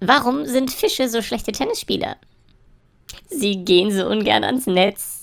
Warum sind Fische so schlechte Tennisspieler? Sie gehen so ungern ans Netz.